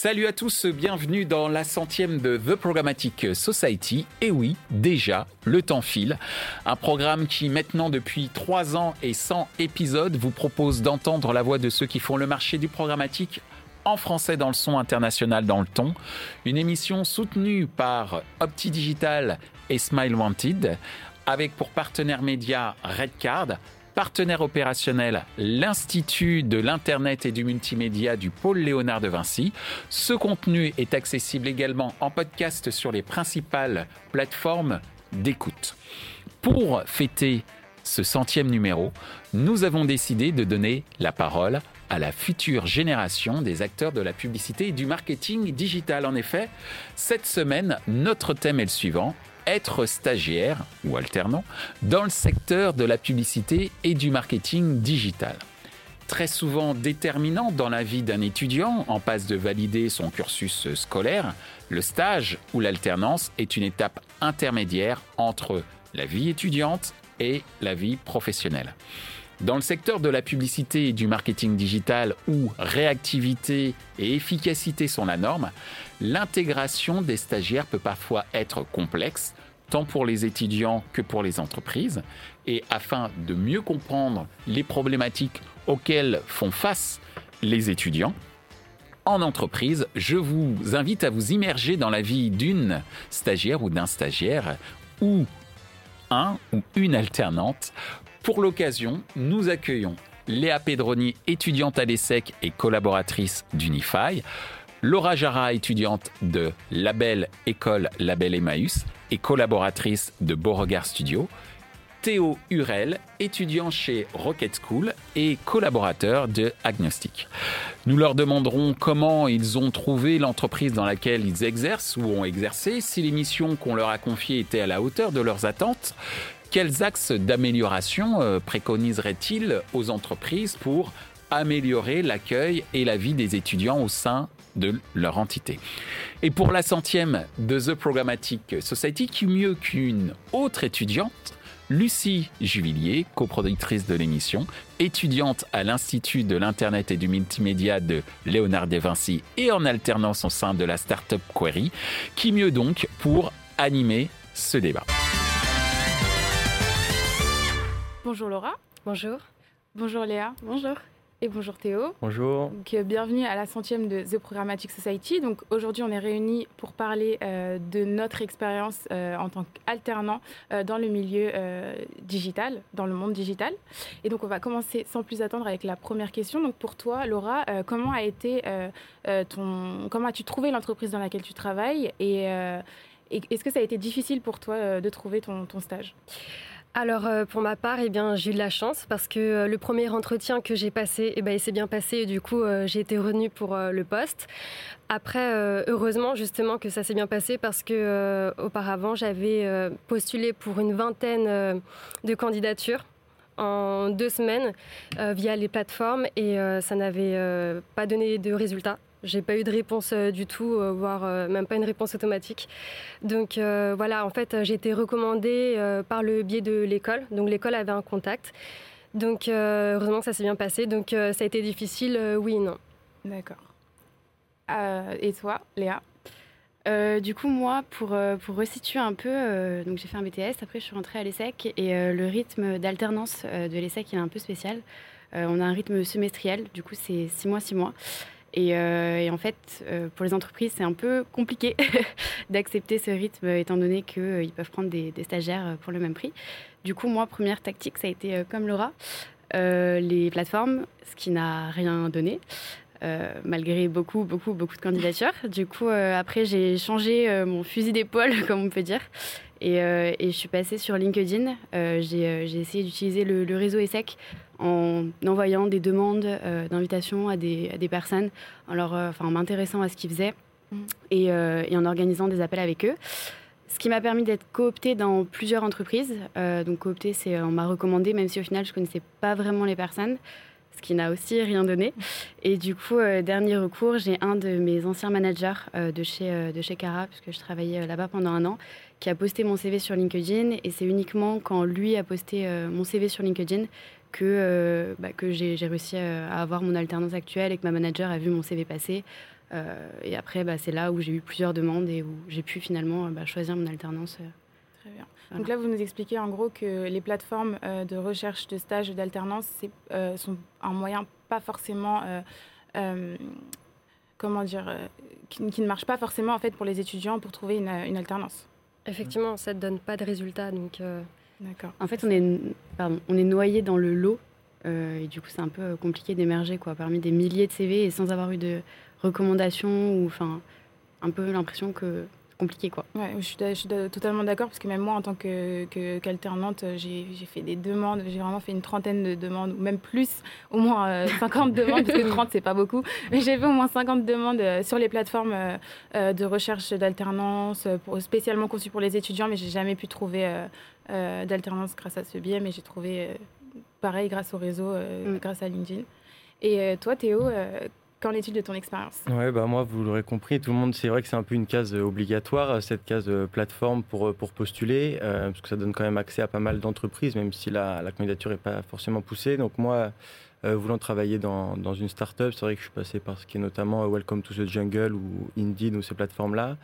Salut à tous, bienvenue dans la centième de The Programmatic Society. Et oui, déjà, le temps file. Un programme qui maintenant depuis 3 ans et 100 épisodes vous propose d'entendre la voix de ceux qui font le marché du programmatique en français dans le son international dans le ton. Une émission soutenue par Opti Digital et Smile Wanted avec pour partenaire média Redcard, partenaire opérationnel l'Institut de l'Internet et du Multimédia du pôle Léonard de Vinci. Ce contenu est accessible également en podcast sur les principales plateformes d'écoute. Pour fêter ce centième numéro, nous avons décidé de donner la parole à la future génération des acteurs de la publicité et du marketing digital. En effet, cette semaine, notre thème est le suivant, être stagiaire ou alternant dans le secteur de la publicité et du marketing digital. Très souvent déterminant dans la vie d'un étudiant en passe de valider son cursus scolaire, le stage ou l'alternance est une étape intermédiaire entre la vie étudiante et la vie professionnelle. Dans le secteur de la publicité et du marketing digital où réactivité et efficacité sont la norme, l'intégration des stagiaires peut parfois être complexe, tant pour les étudiants que pour les entreprises. Et afin de mieux comprendre les problématiques auxquelles font face les étudiants, en entreprise, je vous invite à vous immerger dans la vie d'une stagiaire ou d'un stagiaire ou un ou une alternante pour l'occasion, nous accueillons Léa Pedroni, étudiante à l'ESSEC et collaboratrice d'Unify, Laura Jara, étudiante de Label École Label Emmaüs et collaboratrice de Beauregard Studio, Théo Hurel, étudiant chez Rocket School et collaborateur de Agnostic. Nous leur demanderons comment ils ont trouvé l'entreprise dans laquelle ils exercent ou ont exercé, si les missions qu'on leur a confiées étaient à la hauteur de leurs attentes, quels axes d'amélioration euh, préconiserait-il aux entreprises pour améliorer l'accueil et la vie des étudiants au sein de leur entité. Et pour la centième de The Programmatic Society, qui mieux qu'une autre étudiante, Lucie Juvillier, coproductrice de l'émission, étudiante à l'Institut de l'Internet et du Multimédia de Léonard de Vinci et en alternance au sein de la startup Query, qui mieux donc pour animer ce débat. Bonjour Laura. Bonjour. Bonjour Léa. Bonjour. Et bonjour Théo. Bonjour. Donc, euh, bienvenue à la centième de The Programmatic Society. Donc aujourd'hui, on est réunis pour parler euh, de notre expérience euh, en tant qu'alternant dans le milieu digital, dans le monde digital. Et donc on va commencer sans plus attendre avec la première question. Donc pour toi, Laura, comment a été ton, comment as-tu trouvé l'entreprise dans laquelle tu travailles et, est-ce que ça a été difficile pour toi de trouver ton, ton stage? Alors euh, pour ma part, eh bien, j'ai eu de la chance parce que euh, le premier entretien que j'ai passé, eh ben, il s'est bien passé et du coup euh, j'ai été retenue pour le poste. Après, heureusement justement que ça s'est bien passé parce que auparavant j'avais postulé pour une vingtaine de candidatures en deux semaines via les plateformes et ça n'avait pas donné de résultats. J'ai pas eu de réponse euh, du tout, euh, voire euh, même pas une réponse automatique. Donc voilà, en fait, j'ai été recommandée par le biais de l'école. Donc l'école avait un contact. Donc heureusement que ça s'est bien passé. Donc ça a été difficile, oui et non. D'accord. et toi, Léa? Du coup, moi, pour, pour resituer un peu, j'ai fait un BTS, après je suis rentrée à l'ESSEC et le rythme d'alternance de l'ESSEC est un peu spécial. on a un rythme semestriel, du coup c'est six mois, six mois. Euh, et, en fait, euh, pour les entreprises, c'est un peu compliqué d'accepter ce rythme, étant donné qu'ils euh, peuvent prendre des, stagiaires pour le même prix. Du coup, moi, première tactique, ça a été comme Laura, les plateformes, ce qui n'a rien donné. malgré beaucoup, beaucoup, beaucoup de candidatures. Du coup, après, j'ai changé mon fusil d'épaule, comme on peut dire, et, je suis passée sur LinkedIn. j'ai essayé d'utiliser le, réseau ESSEC en envoyant des demandes euh, d'invitation à des, à des, personnes, en, leur, euh, m'intéressant à ce qu'ils faisaient mm. et, euh, et, en organisant des appels avec eux. Ce qui m'a permis d'être cooptée dans plusieurs entreprises. donc cooptée, c'est on m'a recommandé, même si au final je connaissais pas vraiment les personnes, ce qui n'a aussi rien donné. Et du coup, dernier recours, j'ai un de mes anciens managers de chez de chez Cara, puisque je travaillais là-bas pendant un an, qui a posté mon CV sur LinkedIn. Et c'est uniquement quand lui a posté mon CV sur LinkedIn que, euh, bah, que j'ai réussi à avoir mon alternance actuelle et que ma manager a vu mon CV passer. et après, bah, c'est là où j'ai eu plusieurs demandes et où j'ai pu finalement bah, choisir mon alternance. Très bien. Donc là, vous nous expliquez en gros que les plateformes de recherche de stage d'alternance sont un moyen pas forcément comment dire, euh, qui, ne marche pas forcément en fait pour les étudiants pour trouver une, alternance. Effectivement, ça ne donne pas de résultats. Donc, euh, D'accord. En fait, on est, pardon, on est noyé dans le lot euh, et du coup, c'est un peu compliqué d'émerger quoi, parmi des milliers de CV et sans avoir eu de recommandations ou enfin, un peu l'impression que compliqué. Quoi. Ouais, je, suis, je suis totalement d'accord parce que même moi, en tant qu'alternante, que, j'ai fait des demandes. J'ai vraiment fait une trentaine de demandes, ou même plus, au moins 50 euh, demandes, parce que 30, c'est pas beaucoup. Mais j'ai fait au moins 50 demandes euh, sur les plateformes euh, de recherche d'alternance, spécialement conçues pour les étudiants, mais j'ai jamais pu trouver d'alternance grâce à ce biais. Mais j'ai trouvé pareil grâce au réseau, mm. grâce à LinkedIn. Et toi, Théo, Qu'en est-il de ton expérience Ouais, bah moi, vous l'aurez compris, tout le monde, c'est vrai que c'est un peu une case euh, obligatoire, euh, cette case euh, plateforme pour, pour postuler, parce que ça donne quand même accès à pas mal d'entreprises, même si la, la candidature n'est pas forcément poussée. Donc moi, voulant travailler dans, dans une start-up, c'est vrai que je suis passé par ce qui est notamment Welcome to the Jungle ou Indeed ou ces plateformes-là.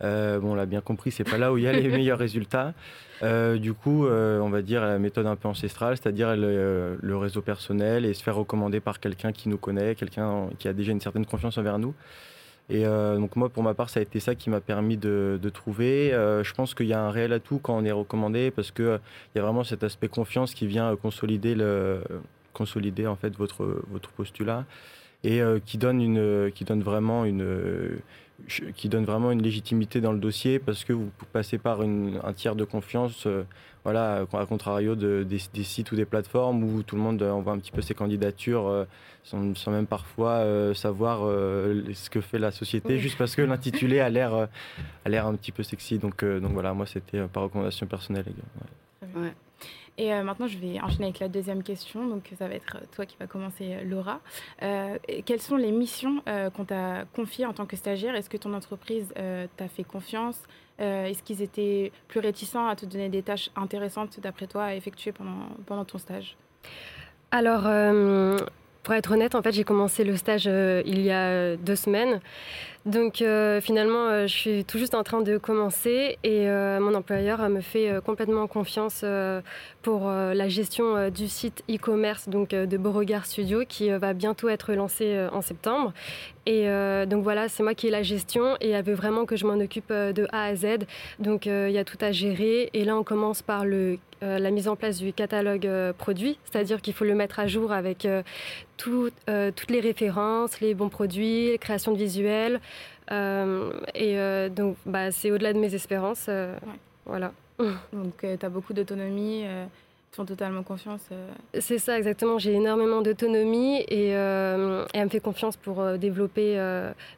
Bon, on l'a bien compris, c'est pas là où il y a les meilleurs résultats. Euh, du coup, euh, on va dire la méthode un peu ancestrale, c'est-à-dire le, le, réseau personnel et se faire recommander par quelqu'un qui nous connaît, quelqu'un qui a déjà une certaine confiance envers nous. Et euh, donc moi, pour ma part, ça a été ça qui m'a permis de, de trouver. je pense qu'il y a un réel atout quand on est recommandé parce qu'il il y a vraiment cet aspect confiance qui vient consolider, le, consolider en fait votre, votre postulat et qui, donne une, qui donne vraiment une qui donne vraiment une légitimité dans le dossier parce que vous passez par un tiers de confiance, euh, voilà, à contrario de, des, sites ou des plateformes où tout le monde envoie un petit peu ses candidatures euh, sans, même parfois euh, savoir ce que fait la société, juste parce que l'intitulé a l'air a l'air un petit peu sexy. Donc, donc voilà, moi c'était par recommandation personnelle. Ouais. Et euh, maintenant, je vais enchaîner avec la deuxième question. Donc, ça va être toi qui va commencer, euh, Laura. Euh, quelles sont les missions qu'on t'a confiées en tant que stagiaire? Est-ce que ton entreprise t'a fait confiance? Est-ce qu'ils étaient plus réticents à te donner des tâches intéressantes, d'après toi, à effectuer pendant, pendant ton stage? Alors, pour être honnête, en fait, j'ai commencé le stage il y a deux semaines. Donc euh, finalement, euh, je suis tout juste en train de commencer et euh, mon employeur me fait complètement confiance pour la gestion du site e-commerce donc de Beauregard Studio qui va bientôt être lancé en septembre. Et donc voilà, c'est moi qui ai la gestion et elle veut vraiment que je m'en occupe de A à Z. Donc il y a tout à gérer et là on commence par le la mise en place du catalogue produit, c'est-à-dire qu'il faut le mettre à jour avec toutes les références, les bons produits, les créations de visuels, euh, et euh, donc, bah, c'est au-delà de mes espérances. Euh, voilà. Donc, tu as beaucoup d'autonomie tu font totalement confiance. C'est ça, exactement. J'ai énormément d'autonomie et, elle me fait confiance pour développer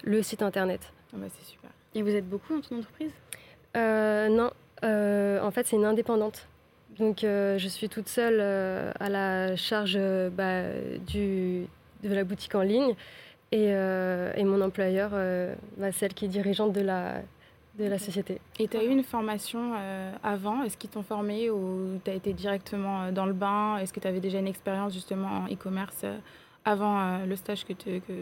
le site internet. Ah bah, c'est super. Et vous êtes beaucoup dans ton entreprise? Non, en fait, c'est une indépendante. Donc, je suis toute seule à la charge bah, du, de la boutique en ligne. Et, euh, et mon employeur, euh, bah, celle qui est dirigeante de la, de la société. Et tu as eu une formation euh, avant? Est-ce qu'ils t'ont formé ou tu as été directement dans le bain? Est-ce que tu avais déjà une expérience justement en e-commerce avant le stage que tu... Que...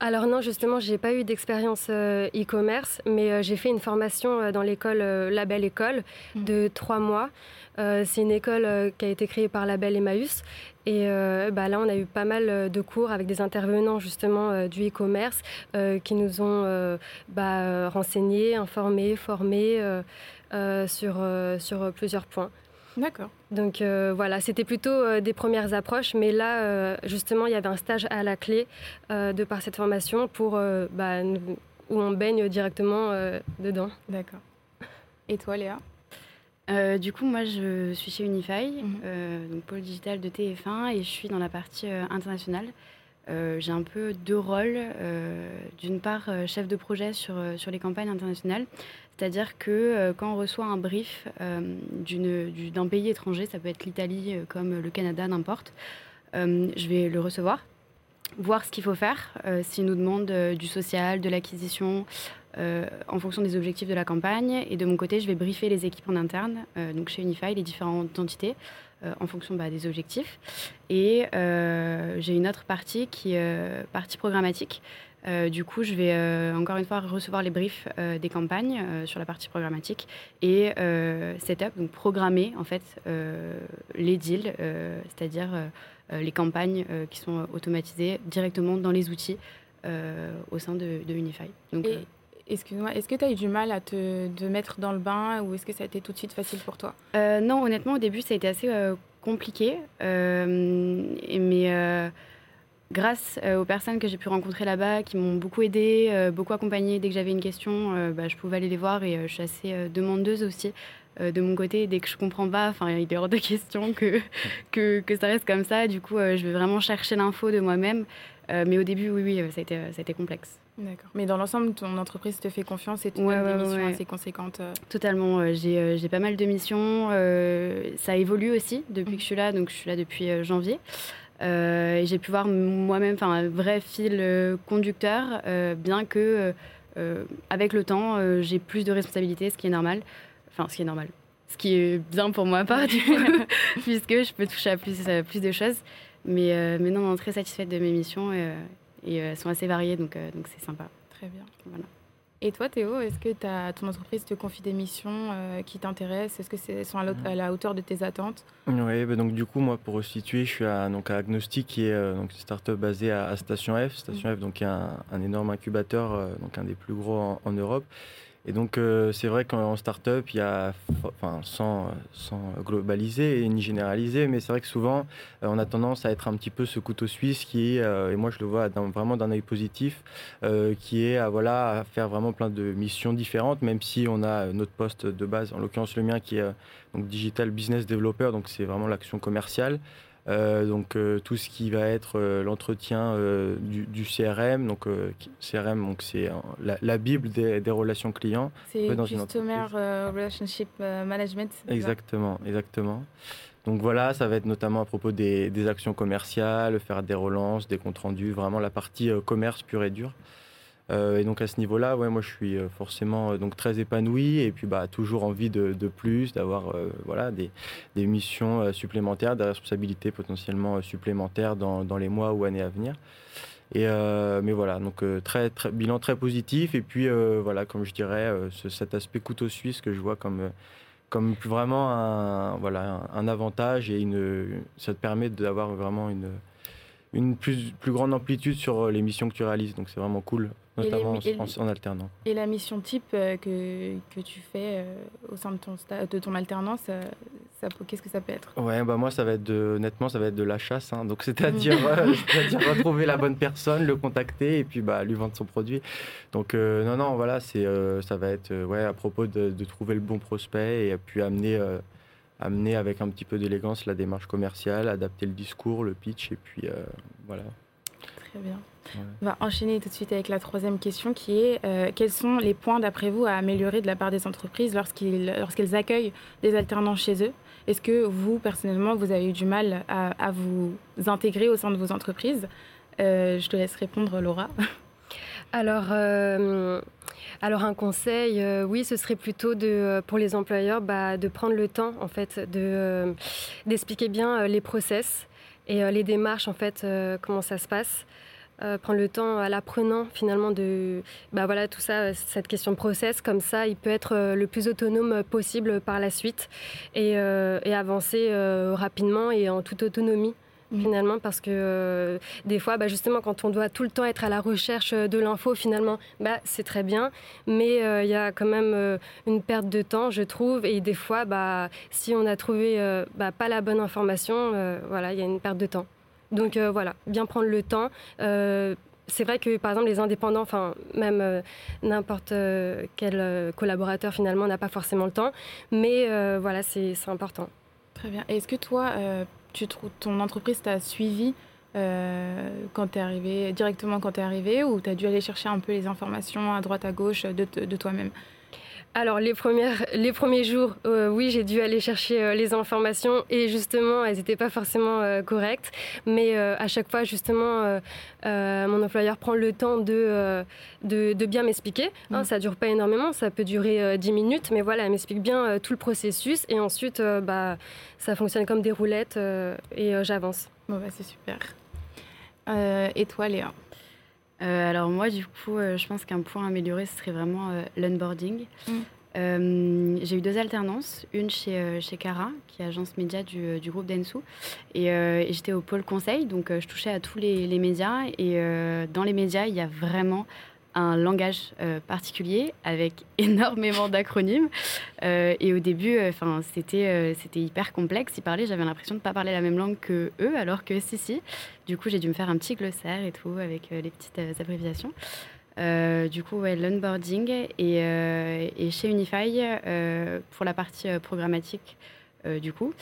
Alors non, justement, j'ai pas eu d'expérience e-commerce, mais j'ai fait une formation dans l'école La Belle École mmh. de trois mois. c'est une école qui a été créée par La Belle Emmaüs et euh, bah là, on a eu pas mal euh, de cours avec des intervenants justement euh, du e-commerce qui nous ont bah, renseignés, informés, formés sur, sur plusieurs points. D'accord. Donc voilà, c'était plutôt des premières approches, mais là, justement, il y avait un stage à la clé de par cette formation pour, bah, où on baigne directement dedans. D'accord. Et toi, Léa? Euh, du coup, moi, je suis chez Unify, mhm. euh, donc pôle digital de TF1, et je suis dans la partie euh, internationale. J'ai un peu deux rôles. D'une part, chef de projet sur, sur les campagnes internationales, c'est-à-dire que quand on reçoit un brief d'un pays étranger, ça peut être l'Italie comme le Canada, n'importe, je vais le recevoir, voir ce qu'il faut faire, s'il nous demande du social, de l'acquisition, euh, en fonction des objectifs de la campagne. Et de mon côté, je vais briefer les équipes en interne, euh, donc chez Unify, les différentes entités, euh, en fonction bah, des objectifs. Et j'ai une autre partie qui est partie programmatique. Du coup, je vais encore une fois recevoir les briefs des campagnes sur la partie programmatique et setup, donc programmer en fait les deals, c'est-à-dire les campagnes qui sont automatisées directement dans les outils au sein de, Unify. Donc, Excuse-moi, est-ce que tu as eu du mal à te mettre dans le bain ou est-ce que ça a été tout de suite facile pour toi? Non, honnêtement, au début, ça a été assez compliqué. mais grâce euh, aux personnes que j'ai pu rencontrer là-bas, qui m'ont beaucoup aidé, euh, beaucoup accompagné. Dès que j'avais une question, euh, bah, je pouvais aller les voir et je suis assez demandeuse aussi de mon côté. Dès que je comprends pas, enfin, il est hors de question que, que, que, ça reste comme ça. Du coup, je vais vraiment chercher l'info de moi-même. mais au début, oui, oui, ça a été, ça a été complexe. D'accord. Mais dans l'ensemble, ton entreprise te fait confiance et tu as des missions assez conséquentes Totalement. J'ai pas mal de missions. ça évolue aussi depuis mmh. que je suis là. Donc, je suis là depuis janvier. Euh, et j'ai pu voir moi-même un vrai fil euh, conducteur, euh, bien que avec le temps, j'ai plus de responsabilités, ce qui est normal. Enfin, ce qui est normal. Ce qui est bien pour moi, part, puisque je peux toucher à plus, plus de choses. Mais, mais non, très satisfaite de mes missions et, et elles sont assez variées, donc donc c'est sympa. Très bien. Voilà. Et toi, Théo, est-ce que ton entreprise te confie des missions euh, qui t'intéressent? Est-ce que c'est sont à, la hauteur de tes attentes? Oui, bah donc du coup, moi, pour situer, je suis à, donc à Agnostic, qui est euh, donc une startup basée à, Station F. Station mmh. F, donc, est un, énorme incubateur, euh, donc un des plus gros en Europe. Et donc, euh, c'est vrai qu'en start-up, il y a, enfin, sans, sans, globaliser ni généraliser, mais c'est vrai que souvent, euh, on a tendance à être un petit peu ce couteau suisse qui, euh, et moi je le vois vraiment d'un œil positif, qui est à, voilà, à faire vraiment plein de missions différentes, même si on a notre poste de base, en l'occurrence le mien qui est donc Digital Business Developer, donc c'est vraiment l'action commerciale. Euh, donc euh, tout ce qui va être euh, l'entretien du, CRM, donc CRM, donc c'est la, bible des, relations clients. C'est Customer Relationship Management. Exactement, exactement. Donc voilà, ça va être notamment à propos des, des, actions commerciales, faire des relances, des comptes rendus, vraiment la partie commerce pure et dure. Euh, et donc à ce niveau-là, ouais, moi je suis euh, forcément euh, donc très épanoui et puis bah, toujours envie de, plus, d'avoir voilà, des, des, missions supplémentaires, des responsabilités potentiellement supplémentaires dans, dans, les mois ou années à venir. Et mais voilà, donc très, très, bilan très positif. Et puis voilà, comme je dirais, cet aspect couteau suisse que je vois comme, comme vraiment un, voilà, un, avantage et une, ça te permet d'avoir vraiment une, une plus, plus grande amplitude sur les missions que tu réalises. Donc c'est vraiment cool notamment en, alternant. Et la mission type euh, que, que tu fais euh, au sein de ton, de ton alternance, euh, ça, qu'est-ce que ça peut être? Ouais, bah moi, ça va être de, honnêtement, ça va être de la chasse. Hein. donc, c'est-à-dire, c'est-à-dire retrouver la bonne personne, le contacter et puis bah, lui vendre son produit. Donc, non, non, voilà, c'est, ça va être ouais, à propos de, de, trouver le bon prospect et puis amener, amener avec un petit peu d'élégance la démarche commerciale, adapter le discours, le pitch et puis voilà. Très bien. On va enchaîner tout de suite avec la troisième question qui est euh, quels sont les points d'après vous à améliorer de la part des entreprises lorsqu'elles accueillent des alternants chez eux? Est-ce que vous, personnellement, vous avez eu du mal à, vous intégrer au sein de vos entreprises? Euh, Je te laisse répondre, Laura. Alors, euh, alors un conseil, oui, ce serait plutôt de, pour les employeurs bah, de prendre le temps en fait de d'expliquer bien les process et les démarches en fait comment ça se passe. Euh, prendre le temps à l'apprenant finalement de bah voilà tout ça cette question de process comme ça il peut être euh, le plus autonome possible par la suite et, euh, et avancer rapidement et en toute autonomie mmh. finalement parce que des fois bah, justement quand on doit tout le temps être à la recherche de l'info finalement bah, c'est très bien mais il y a quand même une perte de temps je trouve et des fois bah, si on a trouvé bah, pas la bonne information voilà il y a une perte de temps donc euh, voilà, bien prendre le temps. Euh, c'est vrai que par exemple les indépendants, même euh, n'importe quel collaborateur finalement n'a pas forcément le temps, mais voilà c'est important. Très bien. Est-ce que toi, tu ton entreprise t'a suivi quand tu es arrivé, directement quand tu es arrivé, ou tu as dû aller chercher un peu les informations à droite à gauche de toi-même? Alors les, premières, les premiers jours, euh, oui, j'ai dû aller chercher euh, les informations et justement, elles n'étaient pas forcément euh, correctes. Mais à chaque fois, justement, mon employeur prend le temps de, de, bien m'expliquer. Hein, mm. ça ne dure pas énormément, ça peut durer 10 minutes, mais voilà, elle m'explique bien tout le processus et ensuite, bah, ça fonctionne comme des roulettes et j'avance. Bon, bah, c'est super. et toi, Léa? Alors moi, du coup, je pense qu'un point à améliorer, ce serait vraiment l'onboarding. Mm. j'ai eu deux alternances, une chez, chez Cara, qui est agence média du, du groupe Densu, et, j'étais au pôle conseil, donc je touchais à tous les, les médias, et dans les médias, il y a vraiment un langage euh, particulier avec énormément d'acronymes. Euh, et au début, euh, enfin, c'était c'était hyper complexe. Ils parlaient, j'avais l'impression de ne pas parler la même langue que eux, alors que si, si. Du coup, j'ai dû me faire un petit glossaire et tout avec les petites abréviations. du coup, ouais, l'onboarding et, et, chez Unify pour la partie programmatique, du coup,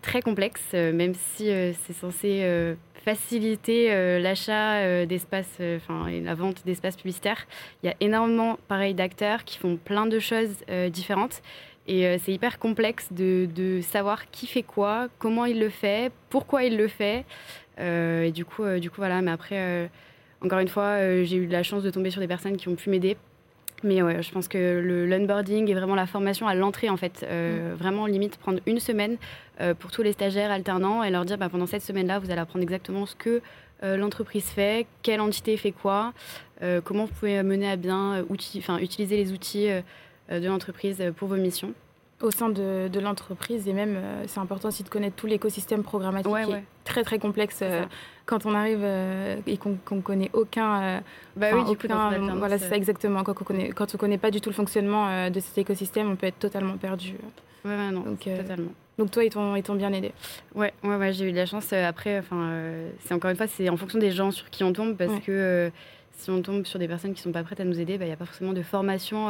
très complexe, même si c'est censé faciliter euh, l'achat euh, d'espaces, euh, enfin la vente d'espaces publicitaires. Il y a énormément, pareil, d'acteurs qui font plein de choses différentes. Et c'est hyper complexe de, de, savoir qui fait quoi, comment il le fait, pourquoi il le fait. et du coup, du coup, voilà. Mais après, encore une fois, j'ai eu la chance de tomber sur des personnes qui ont pu m'aider mais ouais, je pense que le l'onboarding et vraiment la formation à l'entrée, en fait, euh, mm. vraiment limite prendre une semaine euh, pour tous les stagiaires alternants et leur dire bah, pendant cette semaine-là, vous allez apprendre exactement ce que euh, l'entreprise fait, quelle entité fait quoi, comment vous pouvez mener à bien utiliser les outils de l'entreprise pour vos missions au sein de, de l'entreprise et même c'est important aussi de connaître tout l'écosystème programmatique qui est très très complexe quand on arrive euh, et qu'on ne connaît aucun. Euh, bah oui, du coup, voilà, c'est ça exactement. Quand on connaît, quand on connaît pas du tout le fonctionnement euh, de cet écosystème, on peut être totalement perdu. Ouais, non, donc, totalement. Donc toi, ils t'ont bien aidé. Ouais, ouais, ouais j'ai eu de la chance. Après, enfin, c'est encore une fois, c'est en fonction des gens sur qui on tombe, parce que si on tombe sur des personnes qui sont pas prêtes à nous aider, bah, il n'y a pas forcément de formation.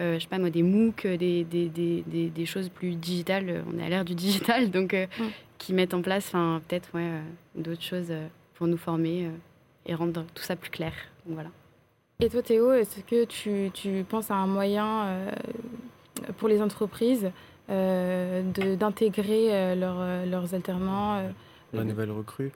Euh, je sais pas moi, des MOOC, des, des, des, des, choses plus digitales. On est à l'ère du digital, donc qui mettent en place peut-être ouais, euh, d'autres choses euh, pour nous former euh, et rendre tout ça plus clair. Donc, voilà. Et toi Théo, est-ce que tu, tu, penses à un moyen pour les entreprises d'intégrer leurs alternants la nouvelle recrue.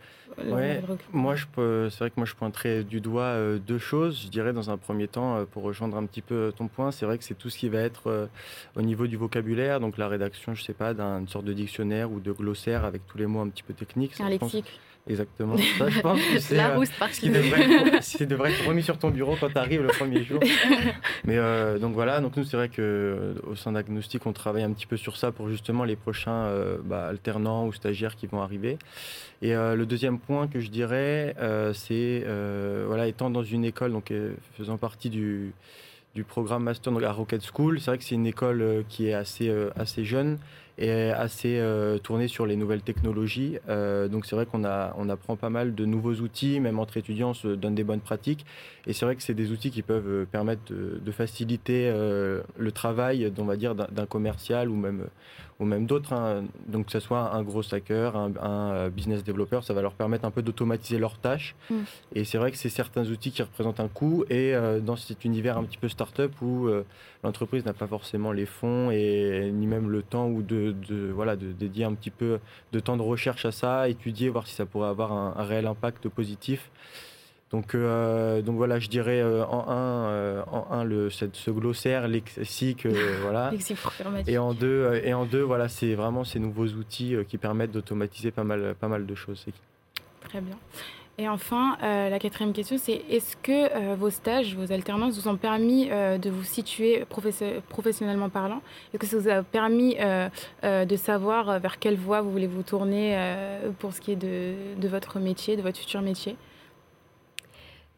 Ouais, moi, je c'est vrai que moi, je pointerais du doigt deux choses. Je dirais, dans un premier temps, pour rejoindre un petit peu ton point, c'est vrai que c'est tout ce qui va être au niveau du vocabulaire, donc la rédaction, je sais pas, d'une sorte de dictionnaire ou de glossaire avec tous les mots un petit peu techniques. Un lexique. Exactement. Ça, je pense que c'est euh, ce qui devrait, devrait, être remis sur ton bureau quand tu arrives le premier jour. Mais euh, donc voilà, donc nous c'est vrai que euh, au sein d'Agnostic, on travaille un petit peu sur ça pour justement les prochains bah, alternants ou stagiaires qui vont arriver. Et le deuxième point que je dirais, c'est voilà, étant dans une école, donc faisant partie du du programme master à Rocket School, c'est vrai que c'est une école qui est assez assez jeune est assez euh, tourné sur les nouvelles technologies. Euh, donc c'est vrai qu'on on apprend pas mal de nouveaux outils, même entre étudiants, on se donne des bonnes pratiques. Et c'est vrai que c'est des outils qui peuvent euh, permettre de, faciliter le travail, on va dire, d'un commercial ou même ou même d'autres. Hein. Donc que ce soit un gros hacker, un, business developer, ça va leur permettre un peu d'automatiser leurs tâches. Mm. Et c'est vrai que c'est certains outils qui représentent un coût. Et dans cet univers un petit peu start-up où l'entreprise n'a pas forcément les fonds et ni même le temps ou de de, voilà, de dédier un petit peu de temps de recherche à ça, étudier, voir si ça pourrait avoir un, réel impact positif. Donc, euh, donc voilà, je dirais euh, en un, euh, en un le, ce glossaire lexique, voilà. et en deux, et en deux, voilà, c'est vraiment ces nouveaux outils qui permettent d'automatiser pas mal, pas mal de choses. Très bien. Et enfin, la quatrième question, c'est est-ce que vos stages, vos alternances vous ont permis de vous situer professionnellement parlant? Est-ce que ça vous a permis de savoir vers quelle voie vous voulez vous tourner pour ce qui est de, de, votre métier, de votre futur métier?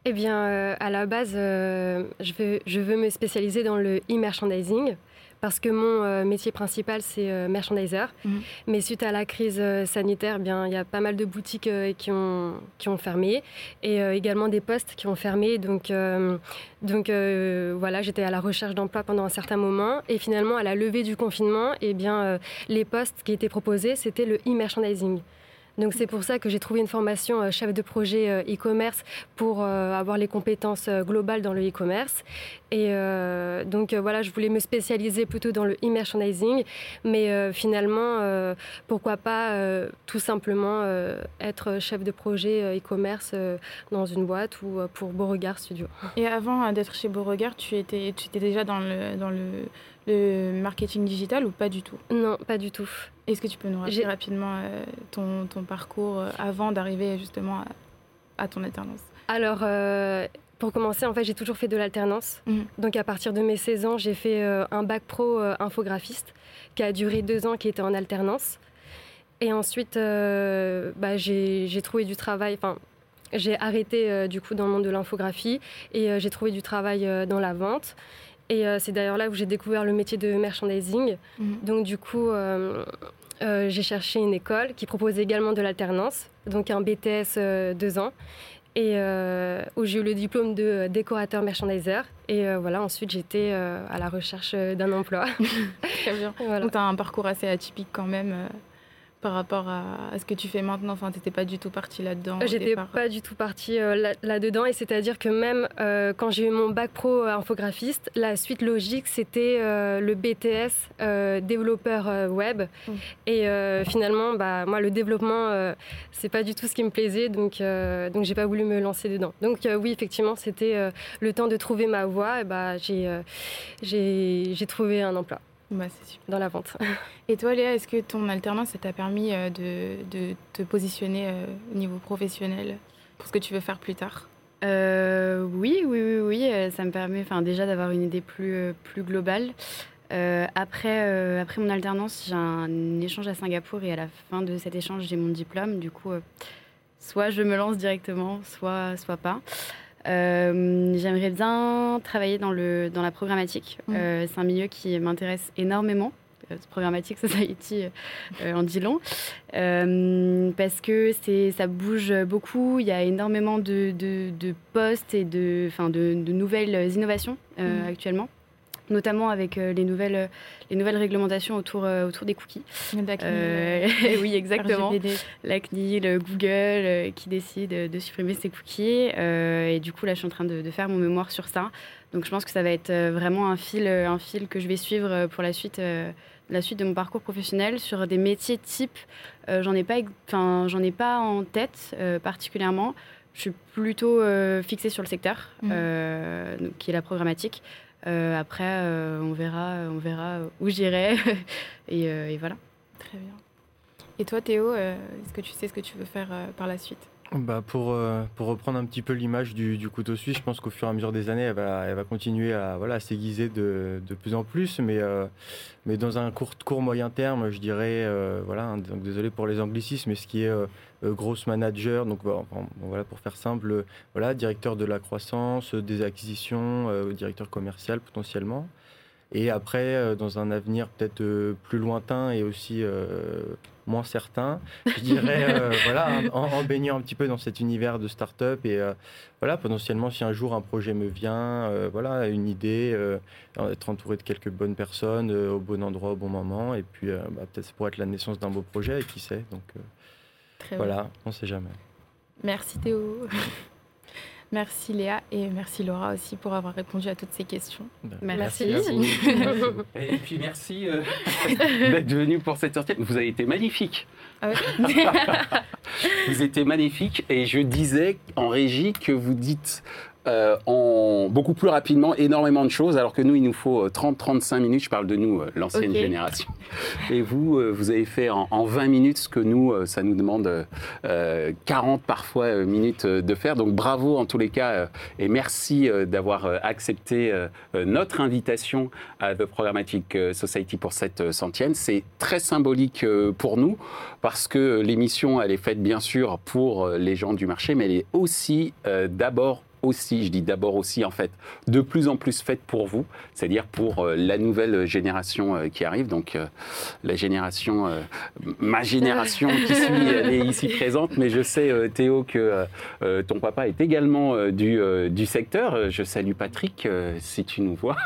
Eh bien, à la base, je, veux, je veux me spécialiser dans le e-merchandising parce que mon euh, métier principal, c'est euh, merchandiser. Mhm. Mais suite à la crise euh, sanitaire, eh bien, il y a pas mal de boutiques qui, ont, qui ont fermé et également des postes qui ont fermé. Donc, donc voilà, j'étais à la recherche d'emploi pendant un certain moment. Et finalement, à la levée du confinement, eh bien, les postes qui étaient proposés, c'était le e-merchandising. Donc c'est pour ça que j'ai trouvé une formation euh, chef de projet euh, e-commerce pour euh, avoir les compétences globales dans le e-commerce. Et donc voilà, je voulais me spécialiser plutôt dans le e-merchandising, mais finalement, pourquoi pas tout simplement être chef de projet e-commerce dans une boîte ou pour Beauregard Studio. Et avant d'être chez Beauregard, tu étais, tu étais déjà dans le, dans le, le marketing digital ou pas du tout? Non, pas du tout. Est-ce que tu peux nous rappeler rapidement euh, ton, ton, parcours euh, avant d'arriver justement à, ton alternance? Alors, pour commencer, en fait, j'ai toujours fait de l'alternance. Mhm. Donc, à partir de mes 16 ans, j'ai fait un bac pro infographiste qui a duré deux ans, qui était en alternance. Et ensuite, bah, j'ai trouvé du travail. Enfin, j'ai arrêté du coup dans le monde de l'infographie et j'ai trouvé du travail dans la vente. Et euh, c'est d'ailleurs là où j'ai découvert le métier de merchandising. Mhm. Donc du coup, euh, euh, j'ai cherché une école qui proposait également de l'alternance, donc un BTS deux ans, et où j'ai eu le diplôme de décorateur merchandiser. Et voilà, ensuite j'étais à la recherche d'un emploi. Très bien. Donc tu as un parcours assez atypique quand même par rapport à, ce que tu fais maintenant Enfin, tu n'étais pas du tout partie là-dedans J'étais pas du tout partie euh, là-dedans. et c'est-à-dire que même euh, quand j'ai eu mon bac pro infographiste, la suite logique, c'était euh, le BTS développeur web. Mmh. Et finalement, bah, moi, le développement, c'est pas du tout ce qui me plaisait. Donc, donc j'ai pas voulu me lancer dedans. Donc, oui, effectivement, c'était le temps de trouver ma voie. Et bah, j'ai trouvé un emploi. Bah, c'est Dans la vente. Et toi, Léa, est-ce que ton alternance t'a permis euh, de, de, te positionner euh, au niveau professionnel pour ce que tu veux faire plus tard? Euh, Oui, oui, oui, oui. Ça me permet déjà d'avoir une idée plus, plus globale. après, après mon alternance, j'ai un échange à Singapour et à la fin de cet échange, j'ai mon diplôme. Du coup, soit je me lance directement, soit, soit pas. Euh, j'aimerais bien travailler dans, le, dans la programmatique. Mmh. Euh, c'est un milieu qui m'intéresse énormément. Euh, programmatique Society en dit long. parce que ça bouge beaucoup, il y a énormément de, de, de postes et de, de, de nouvelles innovations mmh. actuellement notamment avec euh, les, nouvelles, les nouvelles réglementations autour, euh, autour des cookies. Euh, oui, exactement. La CNIL, Google qui décide de supprimer ces cookies. et du coup, là, je suis en train de, faire mon mémoire sur ça. Donc, je pense que ça va être vraiment un fil, un fil que je vais suivre pour la suite, la suite de mon parcours professionnel sur des métiers type. j'en ai pas, enfin, j'en ai pas en tête particulièrement. Je suis plutôt fixée sur le secteur, mmh. qui est la programmatique. Euh, après, euh, on, verra, on verra où j'irai. Euh, et, voilà. Très bien. Et toi, Théo, est-ce que tu sais ce que tu veux faire par la suite? Bah pour, pour reprendre un petit peu l'image du, couteau suisse, je pense qu'au fur et à mesure des années, elle va, continuer à, voilà, s'aiguiser de, plus en plus. Mais, mais dans un court, court moyen terme, je dirais, donc désolé pour les anglicismes, mais ce qui est euh, grosse manager, donc pour faire simple, directeur de la croissance, des acquisitions, euh, directeur commercial potentiellement. Et après, euh, dans un avenir peut-être plus lointain et aussi moins certain, je dirais, voilà, en, baignant un petit peu dans cet univers de start-up et voilà, potentiellement si un jour un projet me vient, voilà, une idée, être entouré de quelques bonnes personnes au bon endroit au bon moment et puis bah, peut-être ça pourrait être la naissance d'un beau projet et qui sait. Donc voilà, on ne sait jamais. Merci Théo. Merci Léa et merci Laura aussi pour avoir répondu à toutes ces questions. Ben, merci. et puis merci euh, d'être venu pour cette sortie. Vous avez été magnifique. Ah vous étiez magnifique et je disais en régie que vous dites euh, en beaucoup plus rapidement énormément de choses, alors que nous, il nous faut 30-35 euh, minutes. Je parle de nous, euh, l'ancienne génération. Et vous, vous avez fait en, 20 minutes ce que nous, ça nous demande 40 parfois minutes de faire. Donc bravo en tous les cas et merci d'avoir accepté notre invitation à The Programmatic Society pour cette centième. C'est très symbolique pour nous parce que l'émission, elle est faite bien sûr pour les gens du marché, mais elle est aussi d'abord aussi, je dis d'abord aussi en fait, de plus en plus faite pour vous, c'est-à-dire pour euh, la nouvelle génération euh, qui arrive, donc euh, la génération, ma génération qui suis ici présente, mais je sais Théo que ton papa est également du, du secteur. Je salue Patrick si tu nous vois.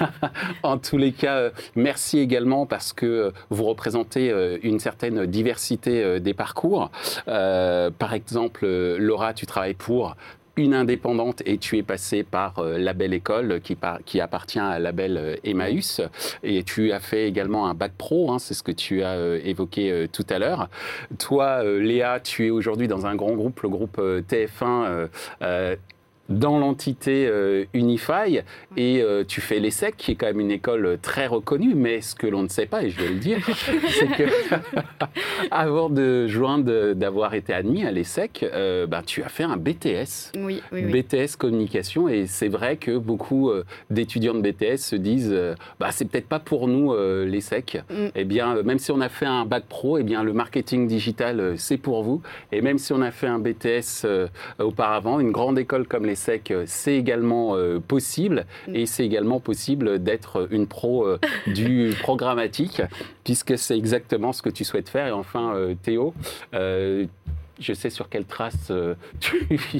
en tous les cas, merci également parce que vous représentez une certaine diversité des parcours. par exemple, Laura, tu travailles pour une indépendante et tu es passé par euh, la belle école qui, qui appartient à la belle euh, Emmaüs et tu as fait également un bac pro, hein, c'est ce que tu as euh, évoqué tout à l'heure. Toi, Léa, tu es aujourd'hui dans un grand groupe, le groupe TF1 dans l'entité euh, Unify et euh, tu fais l'ESSEC, qui est quand même une école très reconnue, mais ce que l'on ne sait pas, et je vais le dire, c'est que avant de joindre, d'avoir été admis à l'ESSEC, euh, ben, tu as fait un BTS, oui, oui, BTS communication, et c'est vrai que beaucoup d'étudiants de BTS se disent, bah, c'est peut-être pas pour nous l'ESSEC. Mm. Eh bien, même si on a fait un bac pro, eh bien, le marketing digital, c'est pour vous. Et même si on a fait un BTS auparavant, une grande école comme les c'est que c'est également euh, possible mm. et c'est également possible d'être une pro euh, du programmatique puisque c'est exactement ce que tu souhaites faire. Et enfin, euh, Théo, je sais sur quelle trace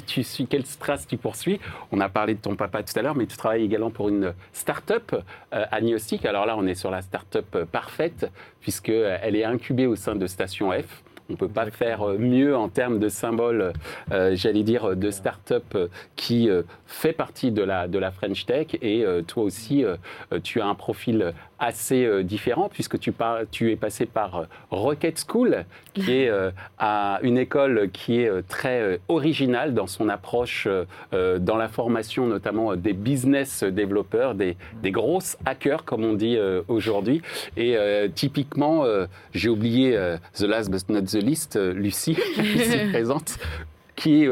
tu, suis, quelle trace tu poursuis. On a parlé de ton papa tout à l'heure, mais tu travailles également pour une start-up agnostique. Alors là, on est sur la start-up parfaite, puisqu'elle est incubée au sein de Station F. On ne peut pas faire euh, mieux en termes de symbole, euh, j'allais dire, de start-up euh, qui fait partie de la, de la French Tech. Et toi aussi, tu as un profil assez euh, différent puisque tu, tu es passé par euh, Rocket School, qui est euh, à une école qui est très originale dans son approche, dans la formation notamment des business développeurs, des, des grosses hackers comme on dit aujourd'hui. Et typiquement, j'ai oublié The Last but not the least, Lucie, ici présente, qui est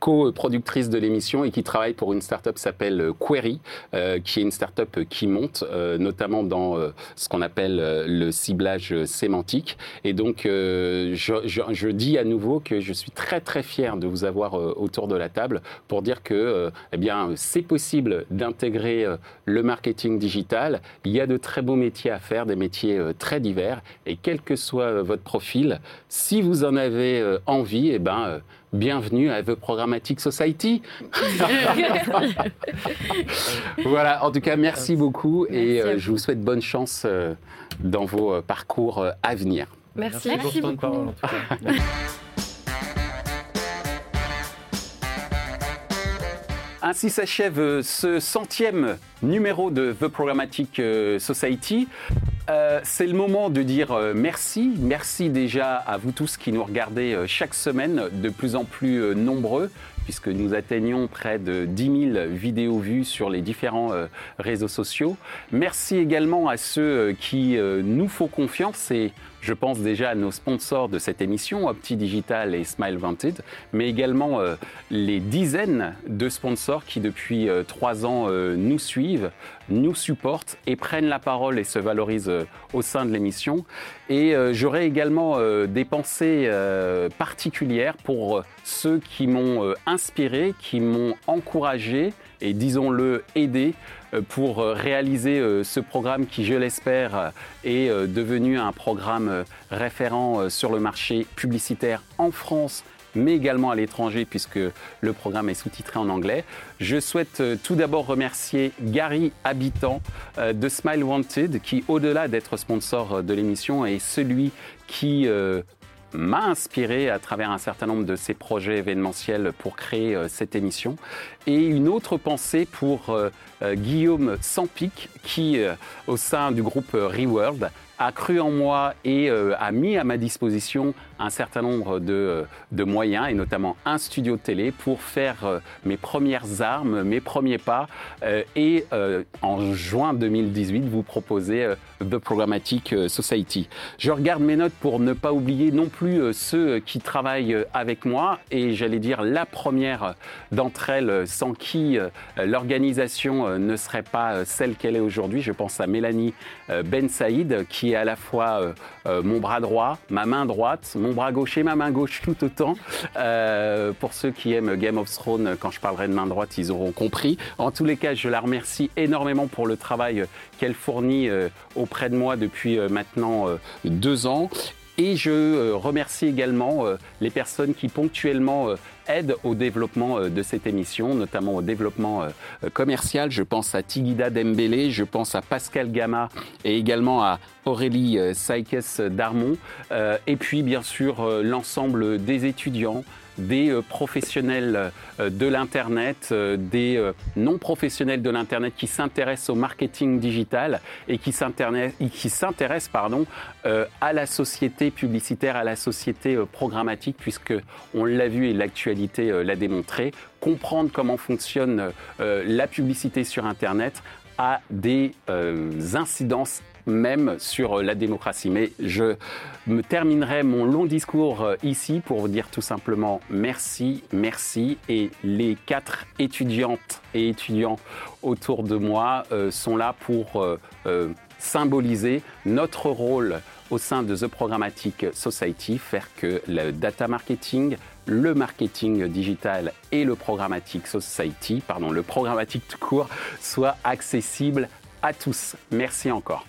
co-productrice de l'émission et qui travaille pour une start-up qui s'appelle euh, Query, euh, qui est une start-up qui monte, euh, notamment dans ce qu'on appelle le ciblage sémantique. Et donc, je, je, dis à nouveau que je suis très très fier de vous avoir autour de la table pour dire que, eh c'est possible d'intégrer le marketing digital. Il y a de très beaux métiers à faire, des métiers très divers, et quel que soit votre profil, si vous en avez envie, eh ben bienvenue à The Programmatic Society. voilà, en tout cas, merci beaucoup et euh, je vous souhaite bonne chance euh, dans vos euh, parcours à venir. Merci, merci, beaucoup. Ainsi s'achève ce centième numéro de The Programmatic Society. Euh, c'est le moment de dire euh, merci. Merci déjà à vous tous qui nous regardez euh, chaque semaine, de plus en plus nombreux, puisque nous atteignons près de 10 000 vidéos vues sur les différents réseaux sociaux. Merci également à ceux qui nous font confiance et je pense déjà à nos sponsors de cette émission, Opti Digital et Smile Vanted, mais également euh, les dizaines de sponsors qui depuis euh, trois ans euh, nous suivent, nous supportent et prennent la parole et se valorisent au sein de l'émission. Et j'aurai également des pensées particulières pour ceux qui m'ont inspiré, qui m'ont encouragé et disons-le aidé euh, pour euh, réaliser euh, ce programme qui, je l'espère, est devenu un programme référent sur le marché publicitaire en France mais également à l'étranger puisque le programme est sous-titré en anglais. Je souhaite tout d'abord remercier Gary Habitant de Smile Wanted qui, au-delà d'être sponsor de l'émission, est celui qui m'a inspiré à travers un certain nombre de ces projets événementiels pour créer euh, cette émission. Et une autre pensée pour euh, euh, Guillaume Sampic qui, au sein du groupe Reworld, a cru en moi et a mis à ma disposition un certain nombre de, de, moyens, et notamment un studio de télé, pour faire euh, mes premières armes, mes premiers pas. Euh, et euh, en juin 2018, vous proposer The Programmatic Society. Je regarde mes notes pour ne pas oublier non plus ceux qui travaillent avec moi, et j'allais dire la première d'entre elles, sans qui l'organisation ne serait pas celle qu'elle est aujourd'hui. Je pense à Mélanie Ben Saïd, qui est à la fois mon bras droit, ma main droite, bras gauche et ma main gauche tout autant. Euh, pour ceux qui aiment Game of Thrones, quand je parlerai de main droite, ils auront compris. En tous les cas, je la remercie énormément pour le travail qu'elle fournit euh, auprès de moi depuis euh, maintenant deux ans. Et je remercie également les personnes qui ponctuellement aident au développement de cette émission, notamment au développement commercial. Je pense à Tigida Dembélé, je pense à Pascal Gama et également à Aurélie euh, euh, et puis bien sûr euh, l'ensemble des étudiants, des euh, professionnels euh, de l'Internet, des non-professionnels de l'Internet qui s'intéressent au marketing digital et qui s'intéressent à la société publicitaire, à la société programmatique, puisque on l'a vu et l'actualité l'a démontré, comprendre comment fonctionne la publicité sur Internet a des incidences même sur la démocratie. Mais je me terminerai mon long discours euh, ici pour vous dire tout simplement merci, merci. Et les quatre étudiantes et étudiants autour de moi euh, sont là pour euh, symboliser notre rôle au sein de The Programmatic Society, faire que le data marketing, le marketing digital et le programmatic society, pardon, le programmatique tout court, soient accessibles à tous. Merci encore.